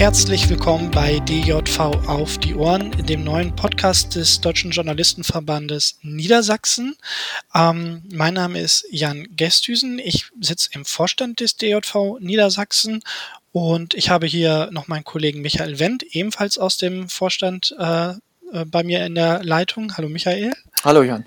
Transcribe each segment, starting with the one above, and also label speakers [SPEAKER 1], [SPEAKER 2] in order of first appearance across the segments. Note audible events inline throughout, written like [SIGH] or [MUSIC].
[SPEAKER 1] herzlich willkommen bei DJV auf die Ohren, dem neuen Podcast des Deutschen Journalistenverbandes Niedersachsen. Ähm, mein Name ist Jan Gestüsen. Ich sitze im Vorstand des DJV Niedersachsen und ich habe hier noch meinen Kollegen Michael Wendt, ebenfalls aus dem Vorstand äh, äh bei mir in der Leitung. Hallo Michael.
[SPEAKER 2] Hallo Jan.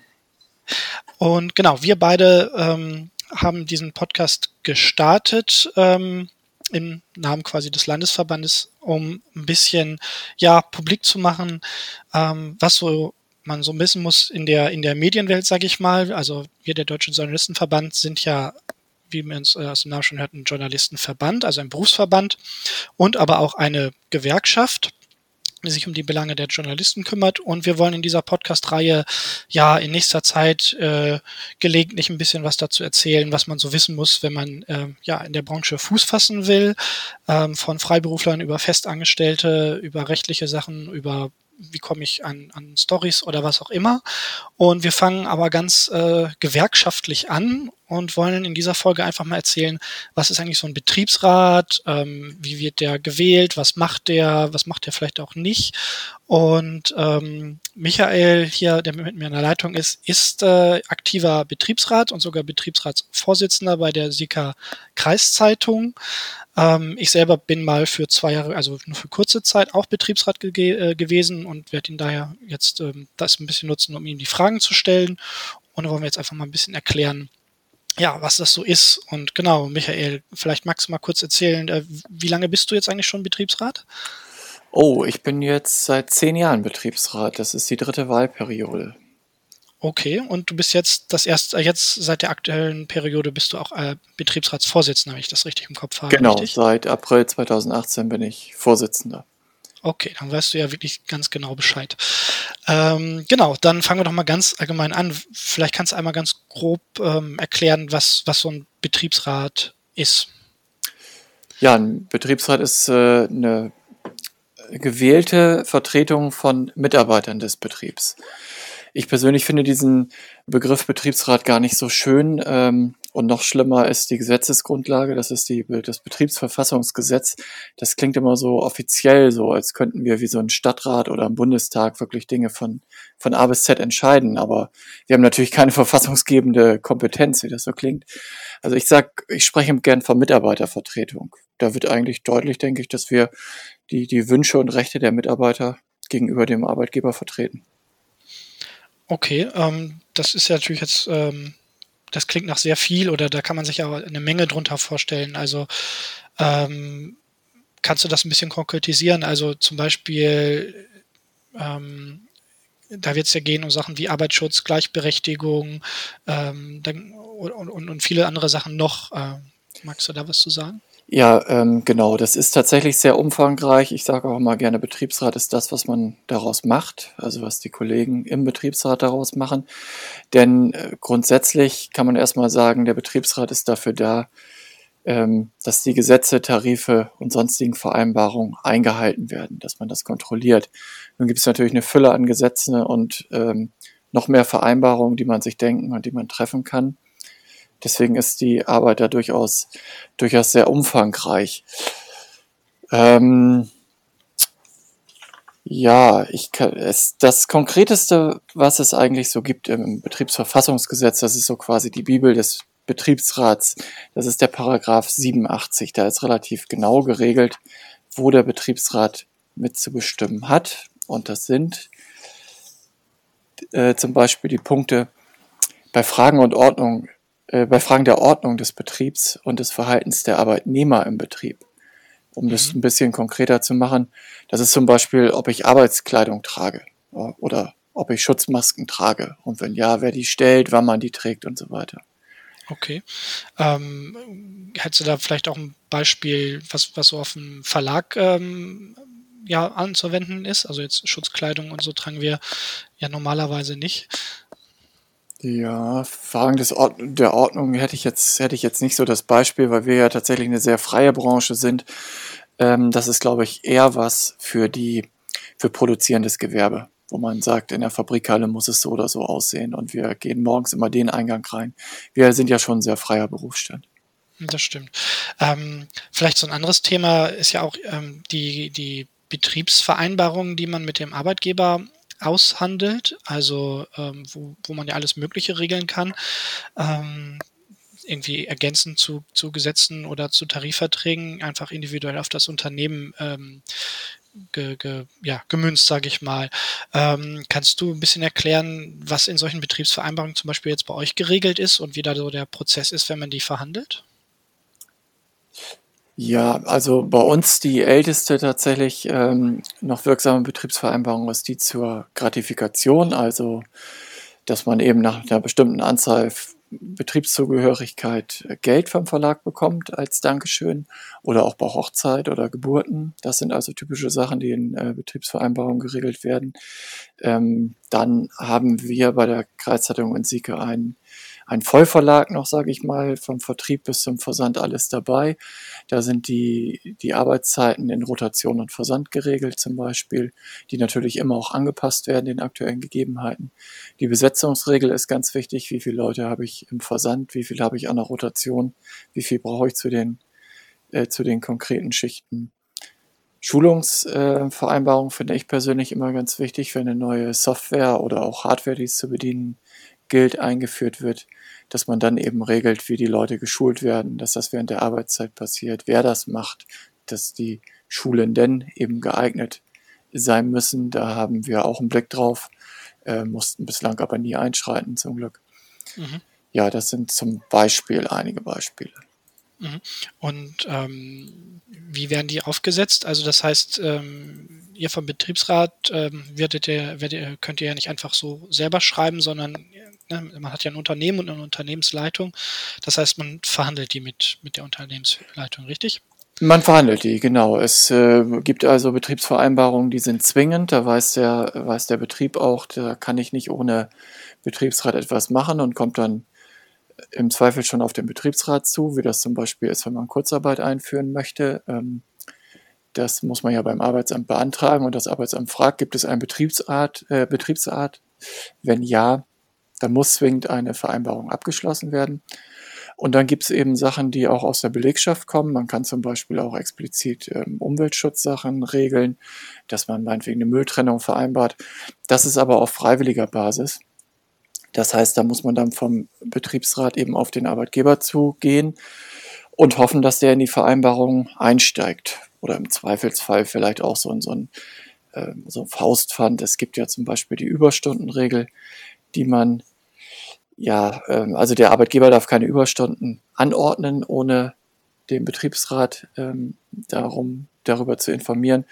[SPEAKER 1] Und genau, wir beide ähm, haben diesen Podcast gestartet. Ähm, im Namen quasi des Landesverbandes, um ein bisschen ja publik zu machen, ähm, was so man so wissen muss in der in der Medienwelt, sage ich mal. Also wir der Deutsche Journalistenverband sind ja wie man es äh, aus dem Namen schon hört, ein Journalistenverband, also ein Berufsverband und aber auch eine Gewerkschaft sich um die Belange der Journalisten kümmert. Und wir wollen in dieser Podcast-Reihe ja in nächster Zeit äh, gelegentlich ein bisschen was dazu erzählen, was man so wissen muss, wenn man äh, ja in der Branche Fuß fassen will, ähm, von Freiberuflern über Festangestellte, über rechtliche Sachen, über wie komme ich an, an Stories oder was auch immer. Und wir fangen aber ganz äh, gewerkschaftlich an und wollen in dieser Folge einfach mal erzählen, was ist eigentlich so ein Betriebsrat, ähm, wie wird der gewählt, was macht der, was macht der vielleicht auch nicht. Und ähm, Michael hier, der mit mir in der Leitung ist, ist äh, aktiver Betriebsrat und sogar Betriebsratsvorsitzender bei der Sika Kreiszeitung. Ähm, ich selber bin mal für zwei Jahre, also nur für kurze Zeit, auch Betriebsrat ge äh, gewesen und werde ihn daher jetzt ähm, das ein bisschen nutzen, um ihm die Fragen zu stellen. Und da wollen wir jetzt einfach mal ein bisschen erklären, ja, was das so ist. Und genau, Michael, vielleicht magst du mal kurz erzählen, äh, wie lange bist du jetzt eigentlich schon Betriebsrat?
[SPEAKER 2] Oh, ich bin jetzt seit zehn Jahren Betriebsrat. Das ist die dritte Wahlperiode.
[SPEAKER 1] Okay, und du bist jetzt das erste, jetzt seit der aktuellen Periode bist du auch äh, Betriebsratsvorsitzender, wenn ich das richtig im Kopf habe.
[SPEAKER 2] Genau,
[SPEAKER 1] richtig?
[SPEAKER 2] seit April 2018 bin ich Vorsitzender.
[SPEAKER 1] Okay, dann weißt du ja wirklich ganz genau Bescheid. Ähm, genau, dann fangen wir doch mal ganz allgemein an. Vielleicht kannst du einmal ganz grob ähm, erklären, was, was so ein Betriebsrat ist.
[SPEAKER 2] Ja, ein Betriebsrat ist äh, eine gewählte Vertretung von Mitarbeitern des Betriebs. Ich persönlich finde diesen Begriff Betriebsrat gar nicht so schön. Ähm, und noch schlimmer ist die Gesetzesgrundlage, das ist die, das Betriebsverfassungsgesetz. Das klingt immer so offiziell, so als könnten wir wie so ein Stadtrat oder ein Bundestag wirklich Dinge von, von A bis Z entscheiden. Aber wir haben natürlich keine [LAUGHS] verfassungsgebende Kompetenz, wie das so klingt. Also ich sag, ich spreche gern von Mitarbeitervertretung. Da wird eigentlich deutlich, denke ich, dass wir die, die Wünsche und Rechte der Mitarbeiter gegenüber dem Arbeitgeber vertreten.
[SPEAKER 1] Okay, ähm, das ist ja natürlich jetzt, ähm, das klingt nach sehr viel oder da kann man sich aber eine Menge drunter vorstellen. Also ähm, kannst du das ein bisschen konkretisieren? Also zum Beispiel, ähm, da wird es ja gehen um Sachen wie Arbeitsschutz, Gleichberechtigung ähm, dann, und, und, und, viele andere Sachen noch. Äh, magst du da was zu sagen?
[SPEAKER 2] Ja, ähm, genau. Das ist tatsächlich sehr umfangreich. Ich sage auch immer gerne, Betriebsrat ist das, was man daraus macht, also was die Kollegen im Betriebsrat daraus machen. Denn äh, grundsätzlich kann man erstmal sagen, der Betriebsrat ist dafür da, ähm, dass die Gesetze, Tarife und sonstigen Vereinbarungen eingehalten werden, dass man das kontrolliert. Nun gibt es natürlich eine Fülle an Gesetzen und ähm, noch mehr Vereinbarungen, die man sich denken und die man treffen kann. Deswegen ist die Arbeit da durchaus, durchaus sehr umfangreich. Ähm, ja, ich kann, es, das Konkreteste, was es eigentlich so gibt im Betriebsverfassungsgesetz, das ist so quasi die Bibel des Betriebsrats. Das ist der Paragraph 87. Da ist relativ genau geregelt, wo der Betriebsrat mitzubestimmen hat. Und das sind äh, zum Beispiel die Punkte bei Fragen und Ordnung bei Fragen der Ordnung des Betriebs und des Verhaltens der Arbeitnehmer im Betrieb. Um mhm. das ein bisschen konkreter zu machen, das ist zum Beispiel, ob ich Arbeitskleidung trage oder ob ich Schutzmasken trage und wenn ja, wer die stellt, wann man die trägt und so weiter.
[SPEAKER 1] Okay. Ähm, hättest du da vielleicht auch ein Beispiel, was, was so auf dem Verlag ähm, ja, anzuwenden ist? Also jetzt Schutzkleidung und so tragen wir ja normalerweise nicht.
[SPEAKER 2] Ja, Fragen des Ord der Ordnung hätte ich jetzt hätte ich jetzt nicht so das Beispiel, weil wir ja tatsächlich eine sehr freie Branche sind. Ähm, das ist, glaube ich, eher was für die für produzierendes Gewerbe, wo man sagt, in der Fabrikhalle muss es so oder so aussehen und wir gehen morgens immer den Eingang rein. Wir sind ja schon ein sehr freier Berufsstand.
[SPEAKER 1] Das stimmt. Ähm, vielleicht so ein anderes Thema ist ja auch ähm, die, die Betriebsvereinbarungen, die man mit dem Arbeitgeber aushandelt, also ähm, wo, wo man ja alles Mögliche regeln kann. Ähm, irgendwie ergänzend zu, zu Gesetzen oder zu Tarifverträgen einfach individuell auf das Unternehmen ähm, ge, ge, ja, gemünzt, sage ich mal. Ähm, kannst du ein bisschen erklären, was in solchen Betriebsvereinbarungen zum Beispiel jetzt bei euch geregelt ist und wie da so der Prozess ist, wenn man die verhandelt?
[SPEAKER 2] Ja, also bei uns die älteste tatsächlich ähm, noch wirksame Betriebsvereinbarung ist die zur Gratifikation, also dass man eben nach einer bestimmten Anzahl Betriebszugehörigkeit äh, Geld vom Verlag bekommt als Dankeschön oder auch bei Hochzeit oder Geburten. Das sind also typische Sachen, die in äh, Betriebsvereinbarungen geregelt werden. Ähm, dann haben wir bei der Kreiszeitung in Sieke einen ein Vollverlag noch, sage ich mal, vom Vertrieb bis zum Versand alles dabei. Da sind die, die Arbeitszeiten in Rotation und Versand geregelt zum Beispiel, die natürlich immer auch angepasst werden den aktuellen Gegebenheiten. Die Besetzungsregel ist ganz wichtig. Wie viele Leute habe ich im Versand? Wie viele habe ich an der Rotation? Wie viel brauche ich zu den, äh, zu den konkreten Schichten? Schulungsvereinbarung äh, finde ich persönlich immer ganz wichtig, wenn eine neue Software oder auch Hardware, die es zu bedienen gilt, eingeführt wird, dass man dann eben regelt, wie die Leute geschult werden, dass das während der Arbeitszeit passiert, wer das macht, dass die Schulenden eben geeignet sein müssen. Da haben wir auch einen Blick drauf, äh, mussten bislang aber nie einschreiten, zum Glück. Mhm. Ja, das sind zum Beispiel einige Beispiele.
[SPEAKER 1] Mhm. Und ähm, wie werden die aufgesetzt? Also das heißt, ähm, ihr vom Betriebsrat ähm, werdet ihr, werdet ihr, könnt ihr ja nicht einfach so selber schreiben, sondern ne, man hat ja ein Unternehmen und eine Unternehmensleitung. Das heißt, man verhandelt die mit, mit der Unternehmensleitung, richtig?
[SPEAKER 2] Man verhandelt die, genau. Es äh, gibt also Betriebsvereinbarungen, die sind zwingend. Da weiß der, weiß der Betrieb auch, da kann ich nicht ohne Betriebsrat etwas machen und kommt dann im Zweifel schon auf den Betriebsrat zu, wie das zum Beispiel ist, wenn man Kurzarbeit einführen möchte. Ähm, das muss man ja beim Arbeitsamt beantragen und das Arbeitsamt fragt, gibt es einen Betriebsrat, äh, Betriebsrat? Wenn ja, dann muss zwingend eine Vereinbarung abgeschlossen werden. Und dann gibt es eben Sachen, die auch aus der Belegschaft kommen. Man kann zum Beispiel auch explizit ähm, Umweltschutzsachen regeln, dass man meinetwegen eine Mülltrennung vereinbart. Das ist aber auf freiwilliger Basis. Das heißt, da muss man dann vom Betriebsrat eben auf den Arbeitgeber zugehen und hoffen, dass der in die Vereinbarung einsteigt. Oder im Zweifelsfall vielleicht auch so in so ein, äh, so ein Faustpfand. Es gibt ja zum Beispiel die Überstundenregel, die man, ja, äh, also der Arbeitgeber darf keine Überstunden anordnen, ohne den Betriebsrat ähm, darum, darüber zu informieren.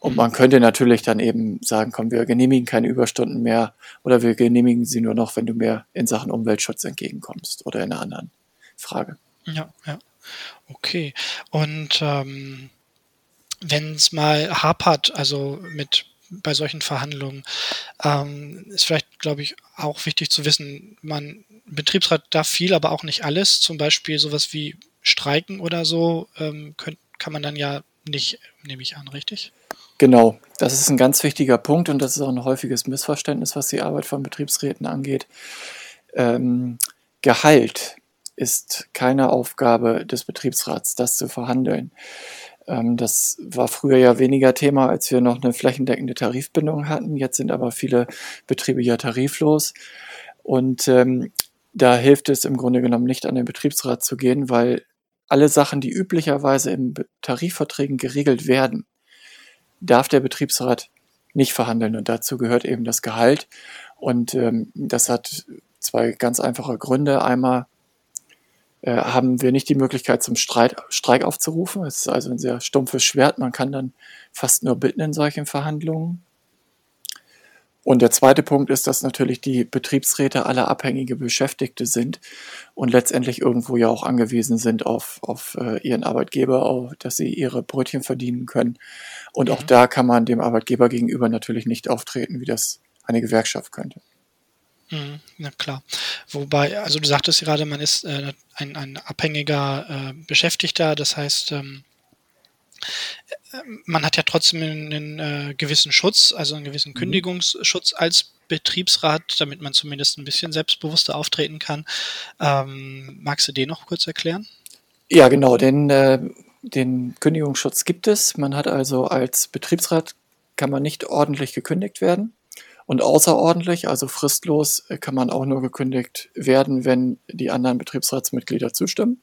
[SPEAKER 2] Und man könnte natürlich dann eben sagen, komm, wir genehmigen keine Überstunden mehr oder wir genehmigen sie nur noch, wenn du mir in Sachen Umweltschutz entgegenkommst oder in einer anderen Frage.
[SPEAKER 1] Ja, ja. Okay. Und ähm, wenn es mal hapert, also mit bei solchen Verhandlungen, ähm, ist vielleicht, glaube ich, auch wichtig zu wissen, man Betriebsrat darf viel, aber auch nicht alles. Zum Beispiel sowas wie Streiken oder so ähm, könnt, kann man dann ja nicht, nehme ich an, richtig?
[SPEAKER 2] Genau, das ist ein ganz wichtiger Punkt und das ist auch ein häufiges Missverständnis, was die Arbeit von Betriebsräten angeht. Ähm, Gehalt ist keine Aufgabe des Betriebsrats, das zu verhandeln. Ähm, das war früher ja weniger Thema, als wir noch eine flächendeckende Tarifbindung hatten. Jetzt sind aber viele Betriebe ja tariflos. Und ähm, da hilft es im Grunde genommen nicht an den Betriebsrat zu gehen, weil alle Sachen, die üblicherweise in Tarifverträgen geregelt werden, darf der Betriebsrat nicht verhandeln. Und dazu gehört eben das Gehalt. Und ähm, das hat zwei ganz einfache Gründe. Einmal äh, haben wir nicht die Möglichkeit zum Streit, Streik aufzurufen. Es ist also ein sehr stumpfes Schwert. Man kann dann fast nur bitten in solchen Verhandlungen. Und der zweite Punkt ist, dass natürlich die Betriebsräte alle abhängige Beschäftigte sind und letztendlich irgendwo ja auch angewiesen sind auf, auf äh, ihren Arbeitgeber, auf, dass sie ihre Brötchen verdienen können. Und mhm. auch da kann man dem Arbeitgeber gegenüber natürlich nicht auftreten, wie das eine Gewerkschaft könnte.
[SPEAKER 1] Mhm, na klar. Wobei, also du sagtest gerade, man ist äh, ein, ein abhängiger äh, Beschäftigter, das heißt, ähm, man hat ja trotzdem einen, einen äh, gewissen Schutz, also einen gewissen mhm. Kündigungsschutz als Betriebsrat, damit man zumindest ein bisschen selbstbewusster auftreten kann. Ähm, magst du den noch kurz erklären?
[SPEAKER 2] Ja, genau, den, äh, den Kündigungsschutz gibt es. Man hat also als Betriebsrat kann man nicht ordentlich gekündigt werden. Und außerordentlich, also fristlos, äh, kann man auch nur gekündigt werden, wenn die anderen Betriebsratsmitglieder zustimmen.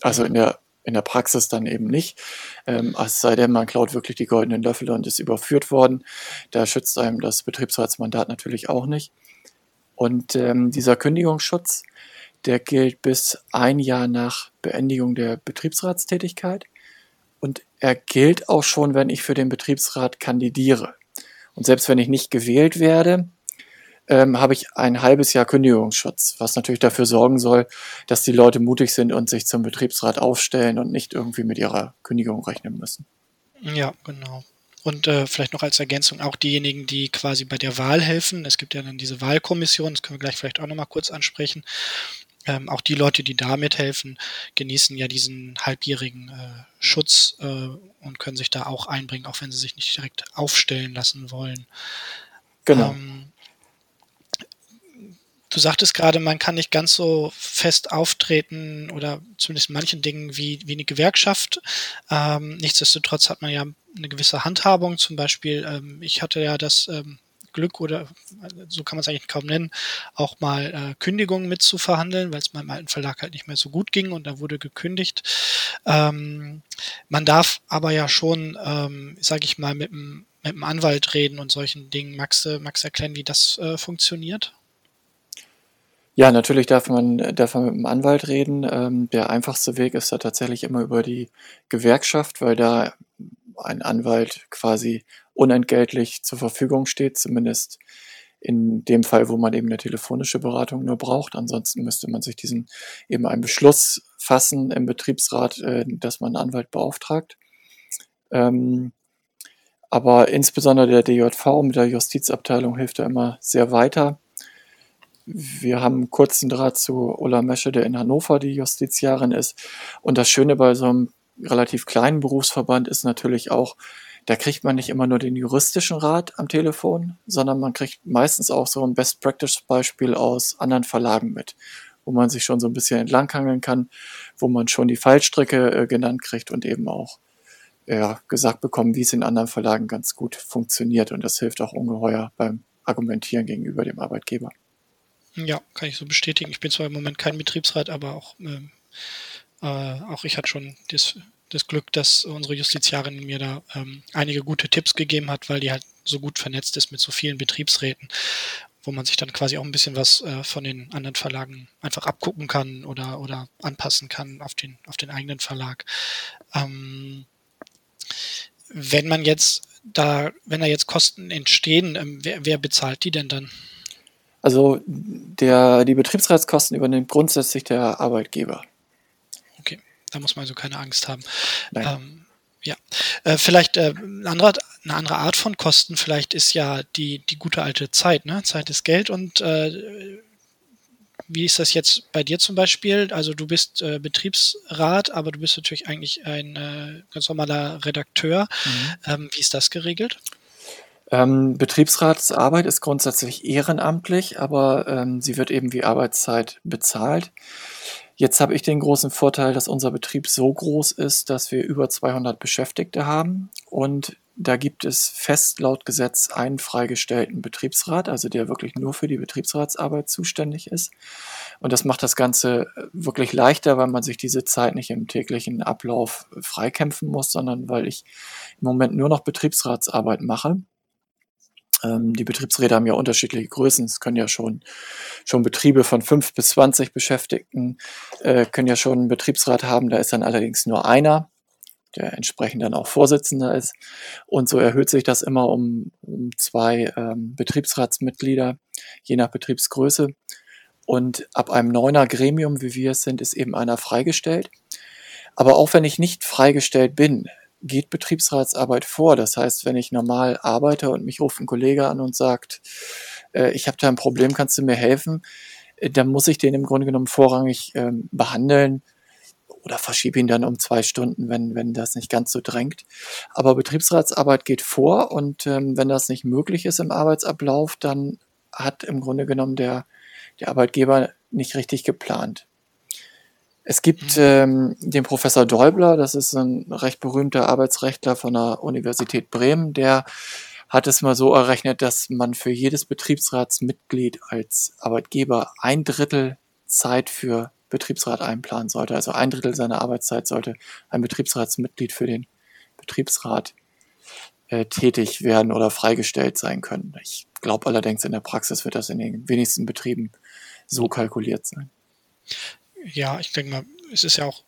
[SPEAKER 2] Also in der, in der Praxis dann eben nicht. Ähm, es sei denn, man klaut wirklich die goldenen Löffel und ist überführt worden. Da schützt einem das Betriebsratsmandat natürlich auch nicht. Und ähm, dieser Kündigungsschutz, der gilt bis ein Jahr nach Beendigung der Betriebsratstätigkeit. Und er gilt auch schon, wenn ich für den Betriebsrat kandidiere. Und selbst wenn ich nicht gewählt werde, ähm, habe ich ein halbes Jahr Kündigungsschutz, was natürlich dafür sorgen soll, dass die Leute mutig sind und sich zum Betriebsrat aufstellen und nicht irgendwie mit ihrer Kündigung rechnen müssen.
[SPEAKER 1] Ja, genau. Und äh, vielleicht noch als Ergänzung auch diejenigen, die quasi bei der Wahl helfen. Es gibt ja dann diese Wahlkommission, das können wir gleich vielleicht auch nochmal kurz ansprechen. Ähm, auch die Leute, die da mithelfen, genießen ja diesen halbjährigen äh, Schutz äh, und können sich da auch einbringen, auch wenn sie sich nicht direkt aufstellen lassen wollen. Genau. Ähm, du sagtest gerade, man kann nicht ganz so fest auftreten oder zumindest in manchen Dingen wie, wie eine Gewerkschaft. Ähm, nichtsdestotrotz hat man ja eine gewisse Handhabung. Zum Beispiel, ähm, ich hatte ja das ähm, Glück oder so kann man es eigentlich kaum nennen, auch mal äh, Kündigungen mitzuverhandeln, weil es meinem alten Verlag halt nicht mehr so gut ging und da wurde gekündigt. Ähm, man darf aber ja schon, ähm, sage ich mal, mit dem, mit dem Anwalt reden und solchen Dingen. Magst du, magst erklären, wie das äh, funktioniert?
[SPEAKER 2] Ja, natürlich darf man, darf man mit dem Anwalt reden. Ähm, der einfachste Weg ist da tatsächlich immer über die Gewerkschaft, weil da ein Anwalt quasi unentgeltlich zur Verfügung steht, zumindest in dem Fall, wo man eben eine telefonische Beratung nur braucht. Ansonsten müsste man sich diesen eben einen Beschluss fassen im Betriebsrat, äh, dass man einen Anwalt beauftragt. Ähm, aber insbesondere der DJV mit der Justizabteilung hilft da immer sehr weiter. Wir haben kurzen Draht zu Ulla Mesche, der in Hannover die Justiziarin ist. Und das Schöne bei so einem relativ kleinen Berufsverband ist natürlich auch, da kriegt man nicht immer nur den juristischen Rat am Telefon, sondern man kriegt meistens auch so ein Best-Practice-Beispiel aus anderen Verlagen mit, wo man sich schon so ein bisschen entlanghangeln kann, wo man schon die Fallstricke äh, genannt kriegt und eben auch ja, gesagt bekommen, wie es in anderen Verlagen ganz gut funktioniert. Und das hilft auch ungeheuer beim Argumentieren gegenüber dem Arbeitgeber.
[SPEAKER 1] Ja, kann ich so bestätigen. Ich bin zwar im Moment kein Betriebsrat, aber auch, ähm, äh, auch ich hatte schon das das Glück, dass unsere Justiziarin mir da ähm, einige gute Tipps gegeben hat, weil die halt so gut vernetzt ist mit so vielen Betriebsräten, wo man sich dann quasi auch ein bisschen was äh, von den anderen Verlagen einfach abgucken kann oder, oder anpassen kann auf den, auf den eigenen Verlag. Ähm, wenn man jetzt da, wenn da jetzt Kosten entstehen, ähm, wer, wer bezahlt die denn dann?
[SPEAKER 2] Also der, die Betriebsratskosten übernimmt grundsätzlich der Arbeitgeber.
[SPEAKER 1] Da muss man also keine Angst haben. Ähm, ja, äh, vielleicht äh, eine, andere, eine andere Art von Kosten vielleicht ist ja die, die gute alte Zeit. Ne? Zeit ist Geld und äh, wie ist das jetzt bei dir zum Beispiel? Also du bist äh, Betriebsrat, aber du bist natürlich eigentlich ein äh, ganz normaler Redakteur. Mhm. Ähm, wie ist das geregelt?
[SPEAKER 2] Ähm, Betriebsratsarbeit ist grundsätzlich ehrenamtlich, aber ähm, sie wird eben wie Arbeitszeit bezahlt. Jetzt habe ich den großen Vorteil, dass unser Betrieb so groß ist, dass wir über 200 Beschäftigte haben und da gibt es fest laut Gesetz einen freigestellten Betriebsrat, also der wirklich nur für die Betriebsratsarbeit zuständig ist. Und das macht das Ganze wirklich leichter, weil man sich diese Zeit nicht im täglichen Ablauf freikämpfen muss, sondern weil ich im Moment nur noch Betriebsratsarbeit mache. Ähm, die Betriebsräte haben ja unterschiedliche Größen. Es können ja schon, schon Betriebe von fünf bis zwanzig Beschäftigten, äh, können ja schon einen Betriebsrat haben. Da ist dann allerdings nur einer, der entsprechend dann auch Vorsitzender ist. Und so erhöht sich das immer um, um zwei ähm, Betriebsratsmitglieder, je nach Betriebsgröße. Und ab einem neuner Gremium, wie wir es sind, ist eben einer freigestellt. Aber auch wenn ich nicht freigestellt bin, geht Betriebsratsarbeit vor. Das heißt, wenn ich normal arbeite und mich ruft ein Kollege an und sagt, äh, ich habe da ein Problem, kannst du mir helfen, äh, dann muss ich den im Grunde genommen vorrangig ähm, behandeln oder verschiebe ihn dann um zwei Stunden, wenn, wenn das nicht ganz so drängt. Aber Betriebsratsarbeit geht vor und ähm, wenn das nicht möglich ist im Arbeitsablauf, dann hat im Grunde genommen der, der Arbeitgeber nicht richtig geplant. Es gibt mhm. ähm, den Professor Däubler, das ist ein recht berühmter Arbeitsrechtler von der Universität Bremen, der hat es mal so errechnet, dass man für jedes Betriebsratsmitglied als Arbeitgeber ein Drittel Zeit für Betriebsrat einplanen sollte. Also ein Drittel seiner Arbeitszeit sollte ein Betriebsratsmitglied für den Betriebsrat äh, tätig werden oder freigestellt sein können. Ich glaube allerdings, in der Praxis wird das in den wenigsten Betrieben so kalkuliert sein.
[SPEAKER 1] Ja, ich denke mal, es ist ja auch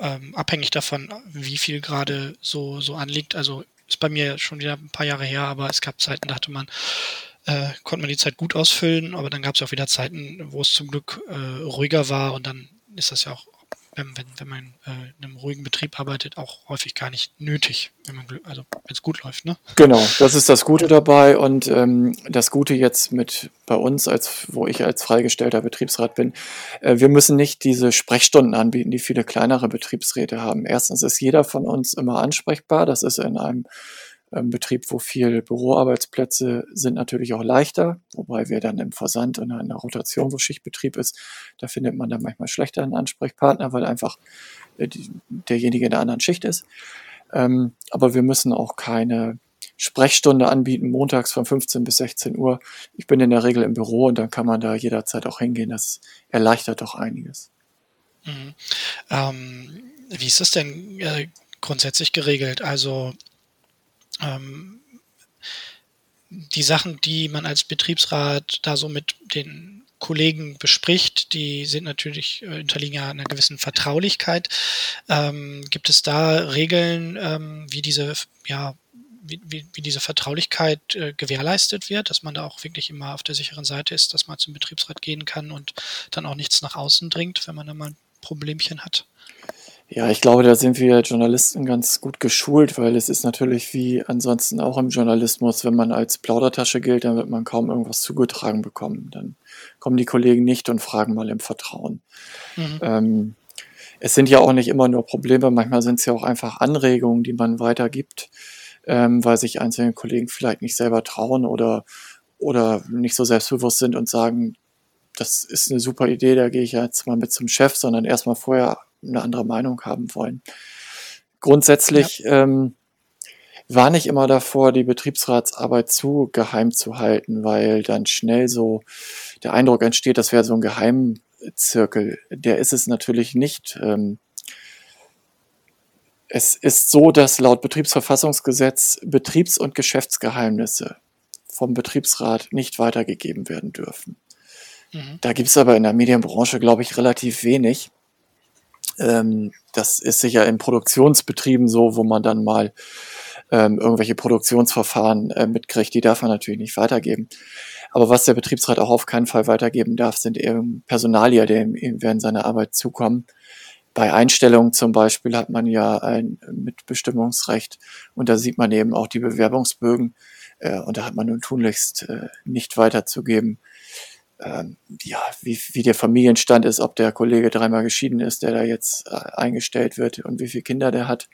[SPEAKER 1] ähm, abhängig davon, wie viel gerade so, so anliegt. Also ist bei mir schon wieder ein paar Jahre her, aber es gab Zeiten, da hatte man, äh, konnte man die Zeit gut ausfüllen, aber dann gab es auch wieder Zeiten, wo es zum Glück äh, ruhiger war und dann ist das ja auch wenn, wenn, wenn man äh, in einem ruhigen Betrieb arbeitet, auch häufig gar nicht nötig, wenn man also wenn es gut läuft, ne?
[SPEAKER 2] Genau, das ist das Gute dabei und ähm, das Gute jetzt mit bei uns, als wo ich als freigestellter Betriebsrat bin, äh, wir müssen nicht diese Sprechstunden anbieten, die viele kleinere Betriebsräte haben. Erstens ist jeder von uns immer ansprechbar, das ist in einem Betrieb, wo viel Büroarbeitsplätze sind, natürlich auch leichter, wobei wir dann im Versand und in der Rotation, wo Schichtbetrieb ist, da findet man dann manchmal schlechter einen Ansprechpartner, weil einfach äh, derjenige in der anderen Schicht ist. Ähm, aber wir müssen auch keine Sprechstunde anbieten, montags von 15 bis 16 Uhr. Ich bin in der Regel im Büro und dann kann man da jederzeit auch hingehen. Das erleichtert doch einiges.
[SPEAKER 1] Mhm. Ähm, wie ist das denn äh, grundsätzlich geregelt? Also ähm, die Sachen, die man als Betriebsrat da so mit den Kollegen bespricht, die sind natürlich, äh, unterliegen ja einer gewissen Vertraulichkeit. Ähm, gibt es da Regeln, ähm, wie diese, ja, wie, wie, wie diese Vertraulichkeit äh, gewährleistet wird, dass man da auch wirklich immer auf der sicheren Seite ist, dass man zum Betriebsrat gehen kann und dann auch nichts nach außen dringt, wenn man da mal ein Problemchen hat?
[SPEAKER 2] Ja, ich glaube, da sind wir Journalisten ganz gut geschult, weil es ist natürlich wie ansonsten auch im Journalismus, wenn man als Plaudertasche gilt, dann wird man kaum irgendwas zugetragen bekommen. Dann kommen die Kollegen nicht und fragen mal im Vertrauen. Mhm. Ähm, es sind ja auch nicht immer nur Probleme, manchmal sind es ja auch einfach Anregungen, die man weitergibt, ähm, weil sich einzelne Kollegen vielleicht nicht selber trauen oder, oder nicht so selbstbewusst sind und sagen, das ist eine super Idee, da gehe ich jetzt mal mit zum Chef, sondern erstmal vorher eine andere Meinung haben wollen. Grundsätzlich ja. ähm, war nicht immer davor, die Betriebsratsarbeit zu geheim zu halten, weil dann schnell so der Eindruck entsteht, das wäre so ein Geheimzirkel. Der ist es natürlich nicht. Ähm, es ist so, dass laut Betriebsverfassungsgesetz Betriebs- und Geschäftsgeheimnisse vom Betriebsrat nicht weitergegeben werden dürfen. Mhm. Da gibt es aber in der Medienbranche, glaube ich, relativ wenig. Ähm, das ist sicher in Produktionsbetrieben so, wo man dann mal ähm, irgendwelche Produktionsverfahren äh, mitkriegt, die darf man natürlich nicht weitergeben. Aber was der Betriebsrat auch auf keinen Fall weitergeben darf, sind eben Personalia, ihm während seiner Arbeit zukommen. Bei Einstellungen zum Beispiel hat man ja ein Mitbestimmungsrecht und da sieht man eben auch die Bewerbungsbögen äh, und da hat man nun tunlichst äh, nicht weiterzugeben, ähm, ja, wie, wie der Familienstand ist, ob der Kollege dreimal geschieden ist, der da jetzt äh, eingestellt wird und wie viele Kinder der hat.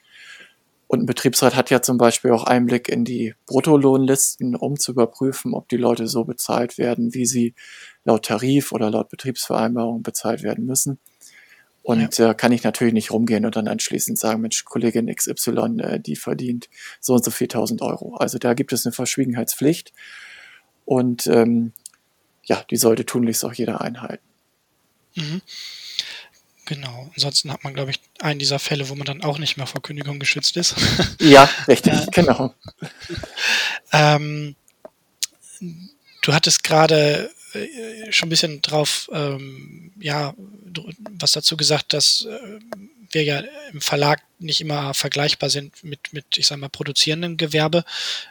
[SPEAKER 2] Und ein Betriebsrat hat ja zum Beispiel auch Einblick in die Bruttolohnlisten, um zu überprüfen, ob die Leute so bezahlt werden, wie sie laut Tarif oder laut Betriebsvereinbarung bezahlt werden müssen. Und ja. äh, kann ich natürlich nicht rumgehen und dann anschließend sagen, Mensch, Kollegin XY, äh, die verdient so und so 4000 Euro. Also da gibt es eine Verschwiegenheitspflicht. Und ähm, ja, die sollte tunlichst auch jeder einhalten.
[SPEAKER 1] Mhm. Genau. Ansonsten hat man, glaube ich, einen dieser Fälle, wo man dann auch nicht mehr vor Kündigung geschützt ist. [LAUGHS]
[SPEAKER 2] Ja, [LAUGHS] richtig, genau.
[SPEAKER 1] Ähm, du hattest gerade äh, schon ein bisschen drauf, ähm, ja, was dazu gesagt, dass äh, wir ja im Verlag nicht immer vergleichbar sind mit, mit ich sag mal, produzierendem Gewerbe.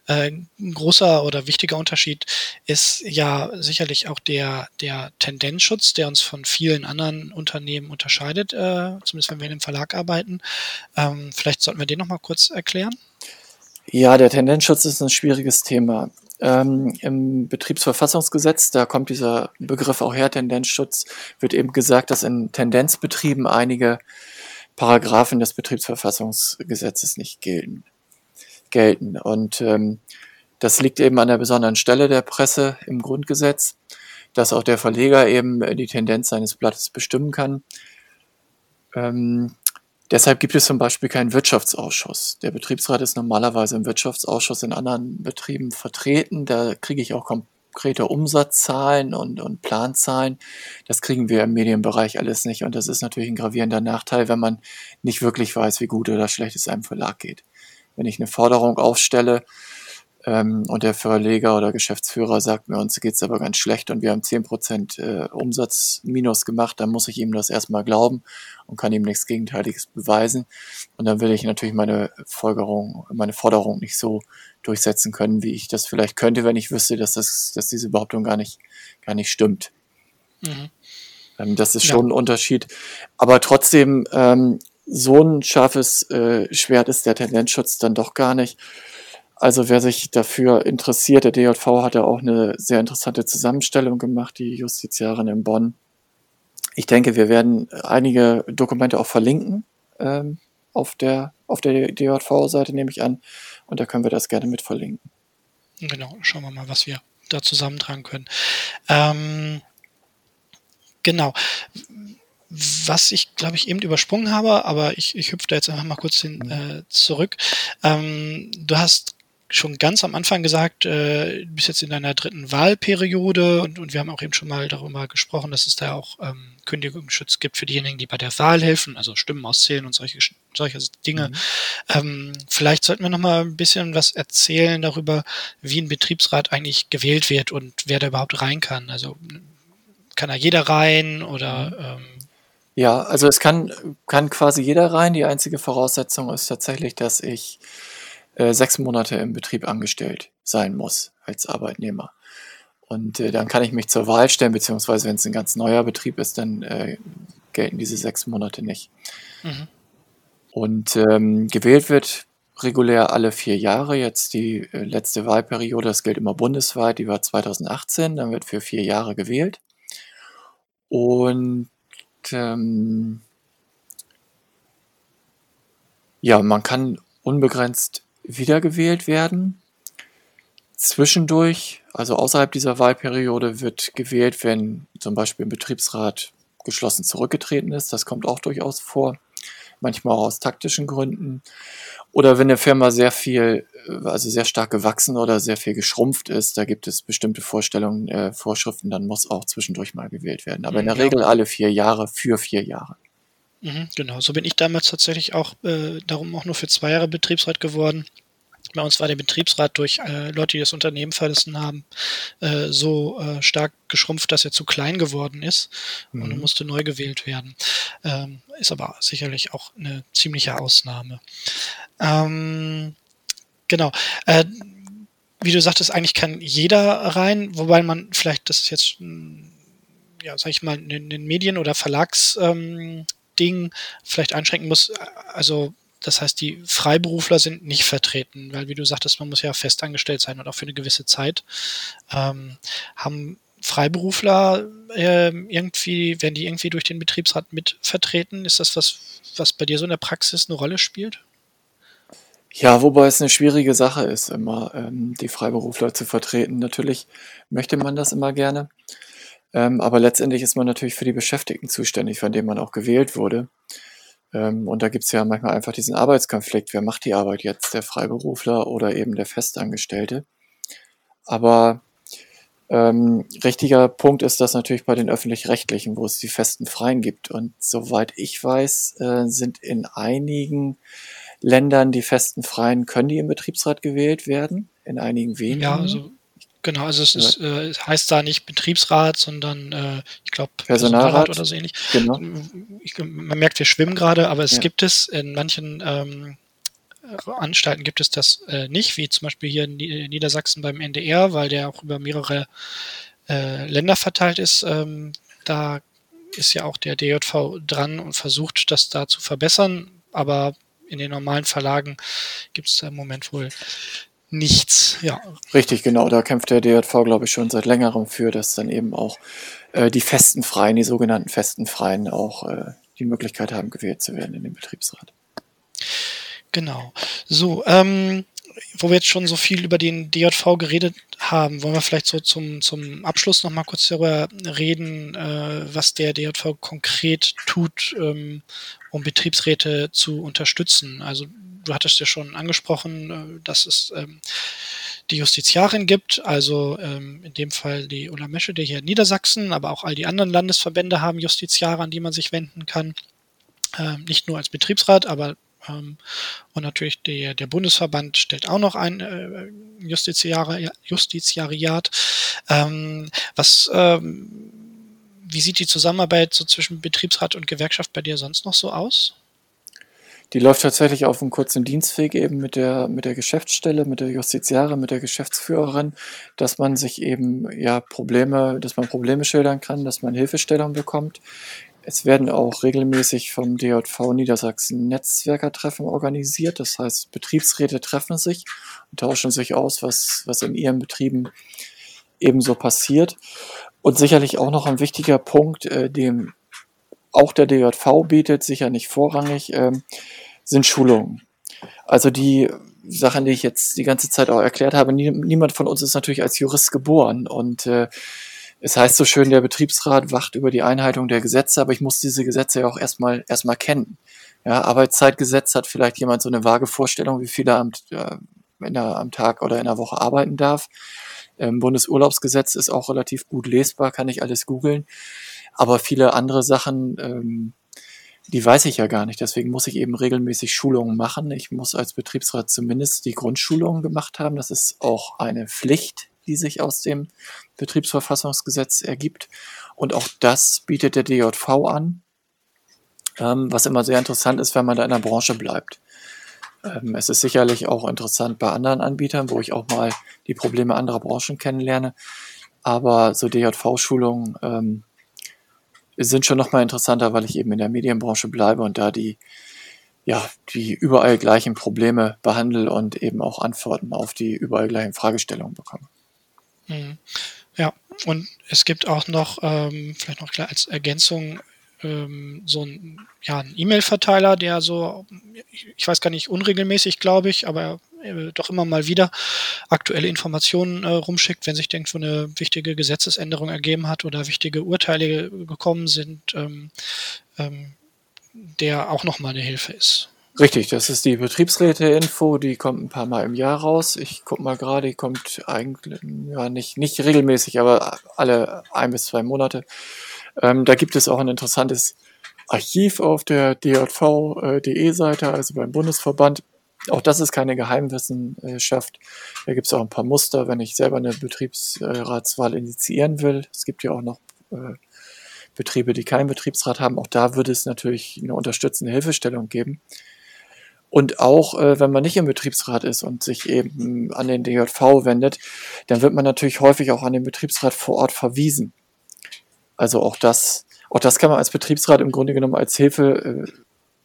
[SPEAKER 1] Äh, ein großer oder wichtiger Unterschied ist ja sicherlich auch der, der Tendenzschutz, der uns von vielen anderen Unternehmen unterscheidet, äh, zumindest wenn wir in einem Verlag arbeiten. Ähm, vielleicht sollten wir den nochmal kurz erklären.
[SPEAKER 2] Ja, der Tendenzschutz ist ein schwieriges Thema. Ähm, Im Betriebsverfassungsgesetz, da kommt dieser Begriff auch her, Tendenzschutz, wird eben gesagt, dass in Tendenzbetrieben einige Paragraphen des Betriebsverfassungsgesetzes nicht gelten. gelten. Und ähm, das liegt eben an der besonderen Stelle der Presse im Grundgesetz, dass auch der Verleger eben die Tendenz seines Blattes bestimmen kann. Ähm, deshalb gibt es zum Beispiel keinen Wirtschaftsausschuss. Der Betriebsrat ist normalerweise im Wirtschaftsausschuss in anderen Betrieben vertreten. Da kriege ich auch konkrete Umsatzzahlen und, und Planzahlen. Das kriegen wir im Medienbereich alles nicht. Und das ist natürlich ein gravierender Nachteil, wenn man nicht wirklich weiß, wie gut oder schlecht es einem Verlag geht. Wenn ich eine Forderung aufstelle, und der Verleger oder Geschäftsführer sagt mir, uns geht's aber ganz schlecht und wir haben zehn Prozent äh, Umsatz minus gemacht, dann muss ich ihm das erstmal glauben und kann ihm nichts Gegenteiliges beweisen. Und dann will ich natürlich meine Folgerung, meine Forderung nicht so durchsetzen können, wie ich das vielleicht könnte, wenn ich wüsste, dass das, dass diese Behauptung gar nicht, gar nicht stimmt. Mhm. Ähm, das ist schon ja. ein Unterschied. Aber trotzdem, ähm, so ein scharfes äh, Schwert ist der Tendenzschutz dann doch gar nicht. Also wer sich dafür interessiert, der DJV hat ja auch eine sehr interessante Zusammenstellung gemacht, die Justiziarin in Bonn. Ich denke, wir werden einige Dokumente auch verlinken ähm, auf der, auf der DJV-Seite, nehme ich an. Und da können wir das gerne mit verlinken.
[SPEAKER 1] Genau, schauen wir mal, was wir da zusammentragen können. Ähm, genau. Was ich, glaube ich, eben übersprungen habe, aber ich, ich hüpfe da jetzt einfach mal kurz hin, äh, zurück. Ähm, du hast schon ganz am Anfang gesagt, äh, du bist jetzt in deiner dritten Wahlperiode und, und wir haben auch eben schon mal darüber gesprochen, dass es da auch ähm, Kündigungsschutz gibt für diejenigen, die bei der Wahl helfen, also Stimmen auszählen und solche, solche Dinge. Mhm. Ähm, vielleicht sollten wir noch mal ein bisschen was erzählen darüber, wie ein Betriebsrat eigentlich gewählt wird und wer da überhaupt rein kann. Also kann da jeder rein oder mhm. ähm,
[SPEAKER 2] ja, also es kann, kann quasi jeder rein. Die einzige Voraussetzung ist tatsächlich, dass ich äh, sechs Monate im Betrieb angestellt sein muss als Arbeitnehmer. Und äh, dann kann ich mich zur Wahl stellen, beziehungsweise wenn es ein ganz neuer Betrieb ist, dann äh, gelten diese sechs Monate nicht. Mhm. Und ähm, gewählt wird regulär alle vier Jahre. Jetzt die äh, letzte Wahlperiode, das gilt immer bundesweit, die war 2018, dann wird für vier Jahre gewählt. Und ähm, ja, man kann unbegrenzt wiedergewählt werden. Zwischendurch, also außerhalb dieser Wahlperiode, wird gewählt, wenn zum Beispiel ein Betriebsrat geschlossen zurückgetreten ist. Das kommt auch durchaus vor. Manchmal auch aus taktischen Gründen. Oder wenn eine Firma sehr viel, also sehr stark gewachsen oder sehr viel geschrumpft ist, da gibt es bestimmte Vorstellungen, äh, Vorschriften, dann muss auch zwischendurch mal gewählt werden. Aber in der ja. Regel alle vier Jahre für vier Jahre.
[SPEAKER 1] Mhm, genau, so bin ich damals tatsächlich auch äh, darum auch nur für zwei Jahre Betriebsrat geworden. Bei uns war der Betriebsrat durch äh, Leute, die das Unternehmen verlassen haben, äh, so äh, stark geschrumpft, dass er zu klein geworden ist mhm. und musste neu gewählt werden. Ähm, ist aber sicherlich auch eine ziemliche Ausnahme. Ähm, genau. Äh, wie du sagtest, eigentlich kann jeder rein, wobei man vielleicht, das ist jetzt, ja, sag ich mal, in den Medien- oder Verlags- ähm, Ding vielleicht einschränken muss. Also das heißt, die Freiberufler sind nicht vertreten, weil wie du sagtest, man muss ja festangestellt sein und auch für eine gewisse Zeit. Ähm, haben Freiberufler äh, irgendwie, werden die irgendwie durch den Betriebsrat mit vertreten? Ist das was, was bei dir so in der Praxis eine Rolle spielt?
[SPEAKER 2] Ja, wobei es eine schwierige Sache ist, immer ähm, die Freiberufler zu vertreten. Natürlich möchte man das immer gerne. Ähm, aber letztendlich ist man natürlich für die Beschäftigten zuständig, von denen man auch gewählt wurde. Ähm, und da gibt es ja manchmal einfach diesen Arbeitskonflikt. Wer macht die Arbeit jetzt? Der Freiberufler oder eben der Festangestellte? Aber ähm, richtiger Punkt ist das natürlich bei den öffentlich-rechtlichen, wo es die festen Freien gibt. Und soweit ich weiß, äh, sind in einigen Ländern die festen Freien, können die im Betriebsrat gewählt werden, in einigen wenigen.
[SPEAKER 1] Ja, also Genau, also es ist, äh, heißt da nicht Betriebsrat, sondern äh, ich glaube Personalrat, Personalrat, oder so ähnlich. Genau. Ich, man merkt, wir schwimmen gerade, aber es ja. gibt es in manchen ähm, Anstalten gibt es das äh, nicht, wie zum Beispiel hier in Niedersachsen beim NDR, weil der auch über mehrere äh, Länder verteilt ist. Ähm, da ist ja auch der DJV dran und versucht, das da zu verbessern, aber in den normalen Verlagen gibt es da im Moment wohl nichts. Ja.
[SPEAKER 2] Richtig, genau. Da kämpft der DJV, glaube ich, schon seit längerem für, dass dann eben auch äh, die festen Freien, die sogenannten festen Freien, auch äh, die Möglichkeit haben, gewählt zu werden in den Betriebsrat.
[SPEAKER 1] Genau. So, ähm, wo wir jetzt schon so viel über den DJV geredet haben, wollen wir vielleicht so zum, zum Abschluss noch mal kurz darüber reden, äh, was der DJV konkret tut, ähm, um Betriebsräte zu unterstützen. Also du hattest ja schon angesprochen, äh, dass es ähm, die Justiziarin gibt, also ähm, in dem Fall die Ulla Mesche, der hier in Niedersachsen, aber auch all die anderen Landesverbände haben Justiziare, an die man sich wenden kann. Ähm, nicht nur als Betriebsrat, aber ähm, und natürlich der, der Bundesverband stellt auch noch ein äh, Justiziari Justiziariat. Ähm, was, ähm, wie sieht die Zusammenarbeit so zwischen Betriebsrat und Gewerkschaft bei dir sonst noch so aus?
[SPEAKER 2] Die läuft tatsächlich auf einem kurzen Dienstweg eben mit der, mit der Geschäftsstelle, mit der Justiziare, mit der Geschäftsführerin, dass man sich eben ja Probleme, dass man Probleme schildern kann, dass man Hilfestellung bekommt. Es werden auch regelmäßig vom DJV Niedersachsen Netzwerkertreffen organisiert. Das heißt, Betriebsräte treffen sich und tauschen sich aus, was, was in ihren Betrieben ebenso passiert. Und sicherlich auch noch ein wichtiger Punkt, äh, dem auch der DJV bietet, sicher nicht vorrangig, äh, sind Schulungen. Also die Sachen, die ich jetzt die ganze Zeit auch erklärt habe, nie, niemand von uns ist natürlich als Jurist geboren und äh, es heißt so schön, der Betriebsrat wacht über die Einhaltung der Gesetze, aber ich muss diese Gesetze ja auch erstmal erstmal kennen. Ja, Arbeitszeitgesetz hat vielleicht jemand so eine vage Vorstellung, wie viel er am, äh, wenn er am Tag oder in der Woche arbeiten darf. Ähm, Bundesurlaubsgesetz ist auch relativ gut lesbar, kann ich alles googeln. Aber viele andere Sachen, ähm, die weiß ich ja gar nicht. Deswegen muss ich eben regelmäßig Schulungen machen. Ich muss als Betriebsrat zumindest die Grundschulungen gemacht haben. Das ist auch eine Pflicht die sich aus dem Betriebsverfassungsgesetz ergibt. Und auch das bietet der DJV an, ähm, was immer sehr interessant ist, wenn man da in der Branche bleibt. Ähm, es ist sicherlich auch interessant bei anderen Anbietern, wo ich auch mal die Probleme anderer Branchen kennenlerne. Aber so DJV-Schulungen ähm, sind schon nochmal interessanter, weil ich eben in der Medienbranche bleibe und da die ja, die überall gleichen Probleme behandle und eben auch Antworten auf die überall gleichen Fragestellungen bekomme.
[SPEAKER 1] Mhm. Ja, und es gibt auch noch, ähm, vielleicht noch klar als Ergänzung, ähm, so ein ja, ein E-Mail-Verteiler, der so, ich weiß gar nicht, unregelmäßig, glaube ich, aber äh, doch immer mal wieder aktuelle Informationen äh, rumschickt, wenn sich irgendwo eine wichtige Gesetzesänderung ergeben hat oder wichtige Urteile gekommen sind, ähm, ähm, der auch nochmal eine Hilfe ist.
[SPEAKER 2] Richtig, das ist die Betriebsräte-Info, die kommt ein paar Mal im Jahr raus. Ich guck mal gerade, die kommt eigentlich, ja, nicht, nicht regelmäßig, aber alle ein bis zwei Monate. Ähm, da gibt es auch ein interessantes Archiv auf der djv.de-Seite, also beim Bundesverband. Auch das ist keine Geheimwissenschaft. Da gibt es auch ein paar Muster, wenn ich selber eine Betriebsratswahl initiieren will. Es gibt ja auch noch äh, Betriebe, die keinen Betriebsrat haben. Auch da würde es natürlich eine unterstützende Hilfestellung geben. Und auch äh, wenn man nicht im Betriebsrat ist und sich eben an den DJV wendet, dann wird man natürlich häufig auch an den Betriebsrat vor Ort verwiesen. Also auch das, auch das kann man als Betriebsrat im Grunde genommen als Hilfe äh,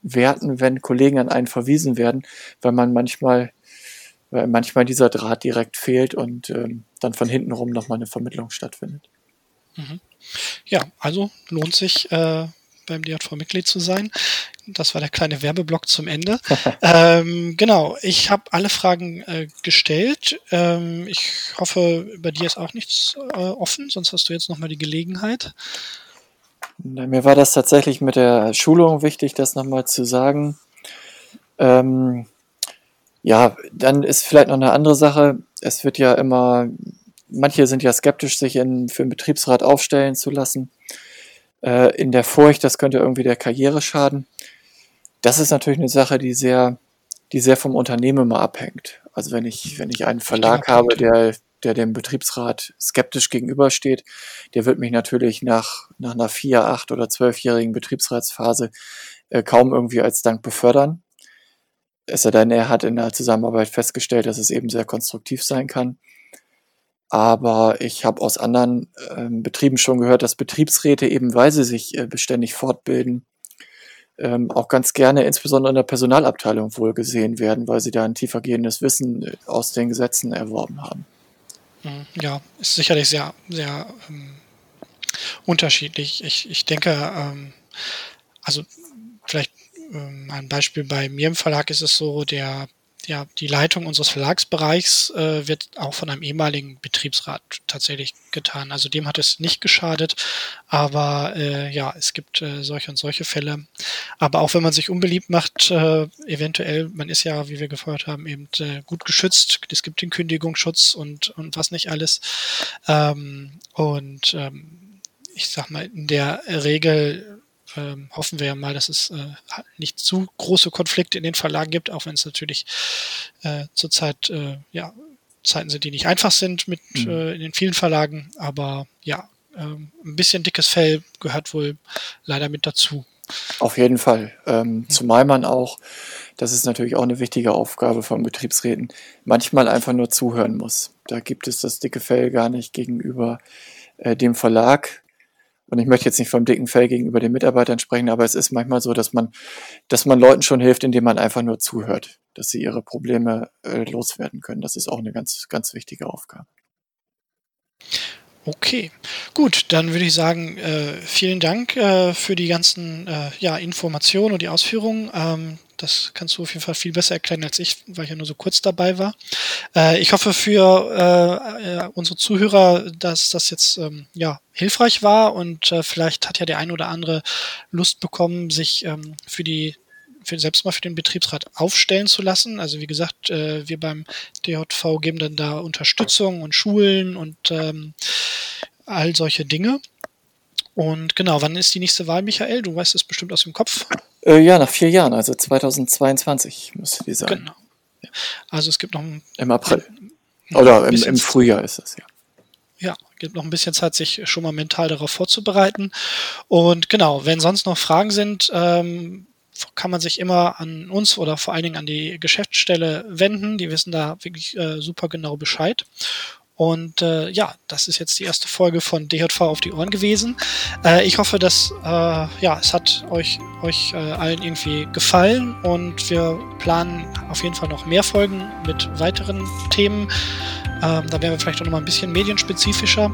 [SPEAKER 2] werten, wenn Kollegen an einen verwiesen werden, weil man manchmal, weil manchmal dieser Draht direkt fehlt und ähm, dann von hinten rum nochmal eine Vermittlung stattfindet.
[SPEAKER 1] Mhm. Ja, also lohnt sich äh, beim DJV Mitglied zu sein. Das war der kleine Werbeblock zum Ende. [LAUGHS] ähm, genau, ich habe alle Fragen äh, gestellt. Ähm, ich hoffe, bei dir ist auch nichts äh, offen, sonst hast du jetzt nochmal die Gelegenheit.
[SPEAKER 2] Mir war das tatsächlich mit der Schulung wichtig, das nochmal zu sagen. Ähm, ja, dann ist vielleicht noch eine andere Sache. Es wird ja immer, manche sind ja skeptisch, sich in, für einen Betriebsrat aufstellen zu lassen äh, in der Furcht, das könnte irgendwie der Karriere schaden. Das ist natürlich eine Sache, die sehr, die sehr vom Unternehmen mal abhängt. Also wenn ich, wenn ich einen Verlag habe, der, der dem Betriebsrat skeptisch gegenübersteht, der wird mich natürlich nach, nach einer vier, acht oder zwölfjährigen Betriebsratsphase äh, kaum irgendwie als Dank befördern. Es sei denn, er hat in der Zusammenarbeit festgestellt, dass es eben sehr konstruktiv sein kann. Aber ich habe aus anderen ähm, Betrieben schon gehört, dass Betriebsräte eben, weil sie sich äh, beständig fortbilden, ähm, auch ganz gerne insbesondere in der Personalabteilung wohl gesehen werden, weil sie da ein tiefergehendes Wissen äh, aus den Gesetzen erworben haben.
[SPEAKER 1] Mhm, ja, ist sicherlich sehr, sehr ähm, unterschiedlich. Ich, ich denke, ähm, also vielleicht ähm, ein Beispiel bei mir im Verlag ist es so, der ja, die Leitung unseres Verlagsbereichs äh, wird auch von einem ehemaligen Betriebsrat tatsächlich getan. Also dem hat es nicht geschadet, aber äh, ja, es gibt äh, solche und solche Fälle. Aber auch wenn man sich unbeliebt macht, äh, eventuell, man ist ja, wie wir gefordert haben, eben äh, gut geschützt. Es gibt den Kündigungsschutz und, und was nicht alles. Ähm, und ähm, ich sag mal, in der Regel ähm, hoffen wir ja mal, dass es äh, nicht zu große Konflikte in den Verlagen gibt, auch wenn es natürlich äh, zurzeit äh, ja, Zeiten sind, die nicht einfach sind mit mhm. äh, in den vielen Verlagen, aber ja, ähm, ein bisschen dickes Fell gehört wohl leider mit dazu.
[SPEAKER 2] Auf jeden Fall. Ähm, ja. Zumal man auch, das ist natürlich auch eine wichtige Aufgabe von Betriebsräten, manchmal einfach nur zuhören muss. Da gibt es das dicke Fell gar nicht gegenüber äh, dem Verlag, und ich möchte jetzt nicht vom dicken Fell gegenüber den Mitarbeitern sprechen, aber es ist manchmal so, dass man, dass man Leuten schon hilft, indem man einfach nur zuhört, dass sie ihre Probleme äh, loswerden können. Das ist auch eine ganz, ganz wichtige Aufgabe.
[SPEAKER 1] Okay, gut, dann würde ich sagen, äh, vielen Dank äh, für die ganzen äh, ja, Informationen und die Ausführungen. Ähm, das kannst du auf jeden Fall viel besser erklären als ich, weil ich ja nur so kurz dabei war. Äh, ich hoffe für äh, äh, unsere Zuhörer, dass das jetzt ähm, ja hilfreich war und äh, vielleicht hat ja der ein oder andere Lust bekommen, sich ähm, für die für, selbst mal für den Betriebsrat aufstellen zu lassen. Also wie gesagt, äh, wir beim DJV geben dann da Unterstützung und Schulen und ähm, all solche Dinge. Und genau, wann ist die nächste Wahl, Michael? Du weißt es bestimmt aus dem Kopf.
[SPEAKER 2] Äh, ja, nach vier Jahren, also 2022 müsste die sein. Genau.
[SPEAKER 1] Also es gibt noch ein,
[SPEAKER 2] im April. Oder im, im Frühjahr ist es, ja.
[SPEAKER 1] Ja, gibt noch ein bisschen Zeit, sich schon mal mental darauf vorzubereiten. Und genau, wenn sonst noch Fragen sind, ähm, kann man sich immer an uns oder vor allen Dingen an die Geschäftsstelle wenden. Die wissen da wirklich äh, super genau Bescheid. Und äh, ja, das ist jetzt die erste Folge von DJV auf die Ohren gewesen. Äh, ich hoffe, dass äh, ja, es hat euch, euch äh, allen irgendwie gefallen und wir planen auf jeden Fall noch mehr Folgen mit weiteren Themen. Ähm, da werden wir vielleicht auch noch mal ein bisschen medienspezifischer.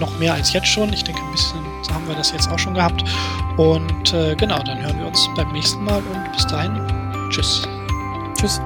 [SPEAKER 1] Noch mehr als jetzt schon. Ich denke, ein bisschen haben wir das jetzt auch schon gehabt. Und äh, genau, dann hören wir uns beim nächsten Mal und bis dahin. Tschüss.
[SPEAKER 2] Tschüss.